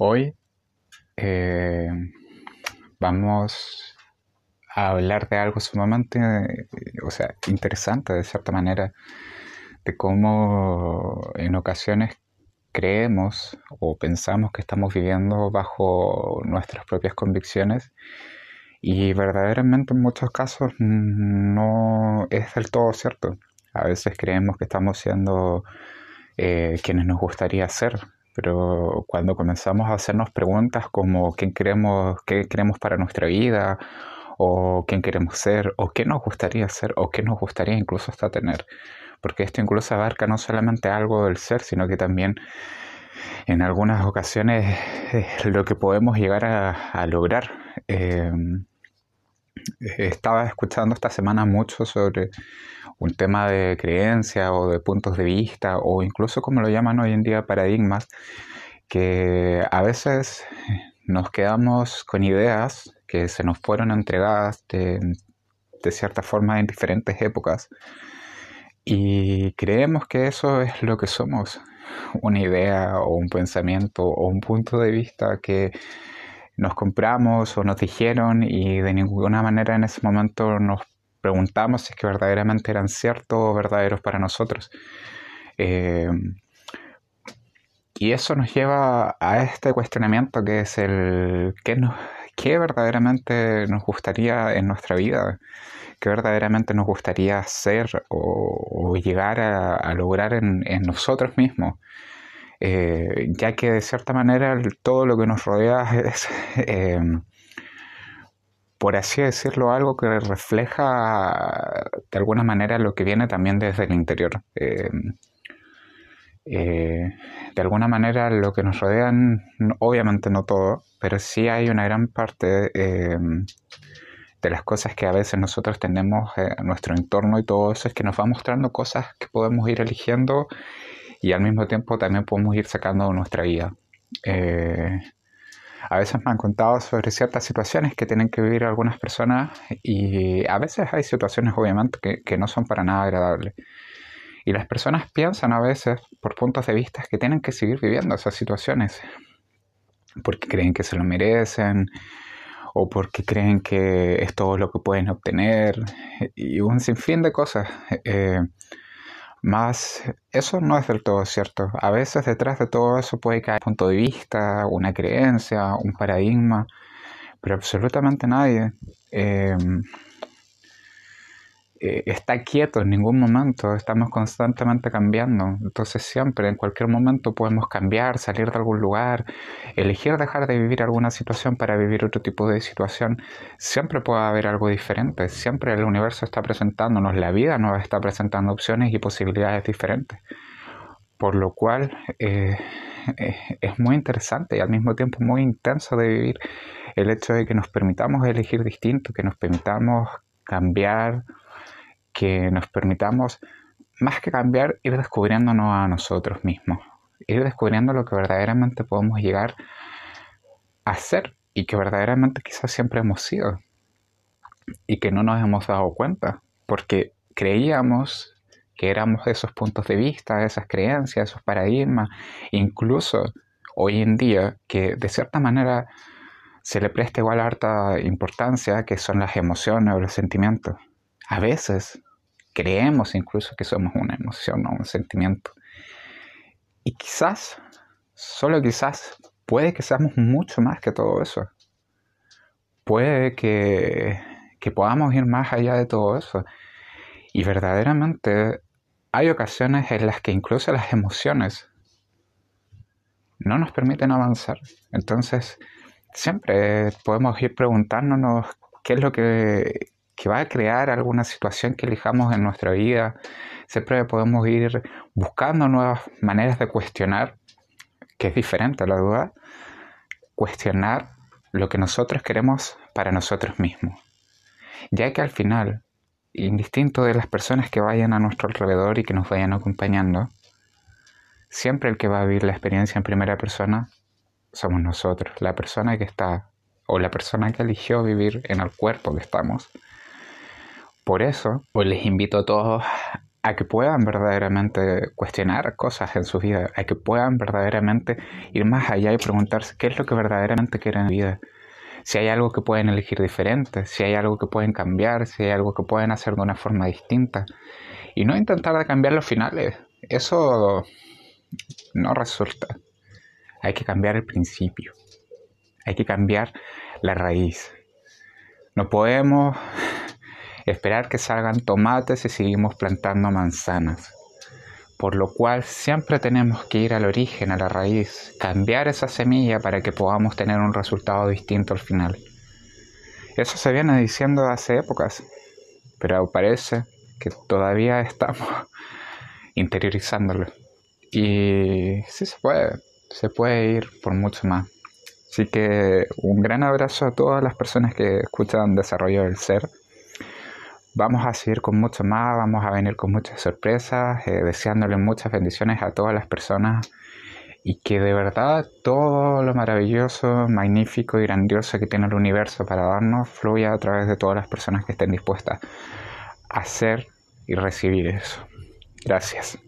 Hoy eh, vamos a hablar de algo sumamente, o sea, interesante de cierta manera, de cómo en ocasiones creemos o pensamos que estamos viviendo bajo nuestras propias convicciones y verdaderamente en muchos casos no es del todo cierto. A veces creemos que estamos siendo eh, quienes nos gustaría ser, pero cuando comenzamos a hacernos preguntas como quién queremos, qué queremos para nuestra vida, o quién queremos ser, o qué nos gustaría ser, o qué nos gustaría incluso hasta tener, porque esto incluso abarca no solamente algo del ser, sino que también en algunas ocasiones es lo que podemos llegar a, lograr. Eh, estaba escuchando esta semana mucho sobre un tema de creencia o de puntos de vista o incluso como lo llaman hoy en día paradigmas, que a veces nos quedamos con ideas que se nos fueron entregadas de, de cierta forma en diferentes épocas y creemos que eso es lo que somos, una idea o un pensamiento o un punto de vista que nos compramos o nos dijeron y de ninguna manera en ese momento nos preguntamos si es que verdaderamente eran ciertos o verdaderos para nosotros. Eh, y eso nos lleva a este cuestionamiento que es el qué, nos, qué verdaderamente nos gustaría en nuestra vida, qué verdaderamente nos gustaría ser o, llegar a, lograr en, nosotros mismos. Eh, ya que de cierta manera todo lo que nos rodea es, eh, por así decirlo, algo que refleja de alguna manera lo que viene también desde el interior. Eh, de alguna manera lo que nos rodean, obviamente no todo, pero sí hay una gran parte de las cosas que a veces nosotros tenemos en nuestro entorno y todo eso es que nos va mostrando cosas que podemos ir eligiendo y al mismo tiempo también podemos ir sacando nuestra vida a veces me han contado sobre ciertas situaciones que tienen que vivir algunas personas y a veces hay situaciones obviamente que, no son para nada agradables. Y las personas piensan a veces por puntos de vista que tienen que seguir viviendo esas situaciones porque creen que se lo merecen o porque creen que es todo lo que pueden obtener y un sinfín de cosas. Eh, más eso no es del todo cierto. A veces detrás de todo eso puede caer un punto de vista, una creencia, un paradigma, pero absolutamente nadie. Eh, eh, está quieto en ningún momento, estamos constantemente cambiando. Entonces siempre, en cualquier momento podemos cambiar, salir de algún lugar, elegir dejar de vivir alguna situación para vivir otro tipo de situación. Siempre puede haber algo diferente, siempre el universo está presentándonos, la vida nos está presentando opciones y posibilidades diferentes. Por lo cual eh, eh, es muy interesante y al mismo tiempo muy intenso de vivir el hecho de que nos permitamos elegir distinto, que nos permitamos cambiar, que nos permitamos, más que cambiar, ir descubriéndonos a nosotros mismos, ir descubriendo lo que verdaderamente podemos llegar a ser y que verdaderamente quizás siempre hemos sido y que no nos hemos dado cuenta, porque creíamos que éramos esos puntos de vista, esas creencias, esos paradigmas, incluso hoy en día que de cierta manera se le presta igual harta importancia que son las emociones o los sentimientos. A veces creemos incluso que somos una emoción o un sentimiento. Y quizás, solo quizás, puede que seamos mucho más que todo eso. Puede que, que podamos ir más allá de todo eso. Y verdaderamente hay ocasiones en las que incluso las emociones no nos permiten avanzar. Entonces, siempre podemos ir preguntándonos qué es lo que que va a crear alguna situación que elijamos en nuestra vida. Siempre podemos ir buscando nuevas maneras de cuestionar, que es diferente a la duda, cuestionar lo que nosotros queremos para nosotros mismos. Ya que al final, indistinto de las personas que vayan a nuestro alrededor y que nos vayan acompañando, siempre el que va a vivir la experiencia en primera persona somos nosotros, la persona que está o la persona que eligió vivir en el cuerpo que estamos por eso, pues les invito a todos a que puedan verdaderamente cuestionar cosas en su vida, a que puedan verdaderamente ir más allá y preguntarse qué es lo que verdaderamente quieren en la vida. Si hay algo que pueden elegir diferente, si hay algo que pueden cambiar, si hay algo que pueden hacer de una forma distinta. Y no intentar de cambiar los finales. Eso no resulta. Hay que cambiar el principio. Hay que cambiar la raíz. No podemos esperar que salgan tomates y seguimos plantando manzanas. Por lo cual siempre tenemos que ir al origen, a la raíz, cambiar esa semilla para que podamos tener un resultado distinto al final. Eso se viene diciendo hace épocas, pero parece que todavía estamos interiorizándolo. Y sí se puede, se puede ir por mucho más. Así que un gran abrazo a todas las personas que escuchan Desarrollo del Ser. Vamos a seguir con mucho más, vamos a venir con muchas sorpresas, eh, deseándole muchas bendiciones a todas las personas y que de verdad todo lo maravilloso, magnífico y grandioso que tiene el universo para darnos fluya a través de todas las personas que estén dispuestas a hacer y recibir eso. Gracias.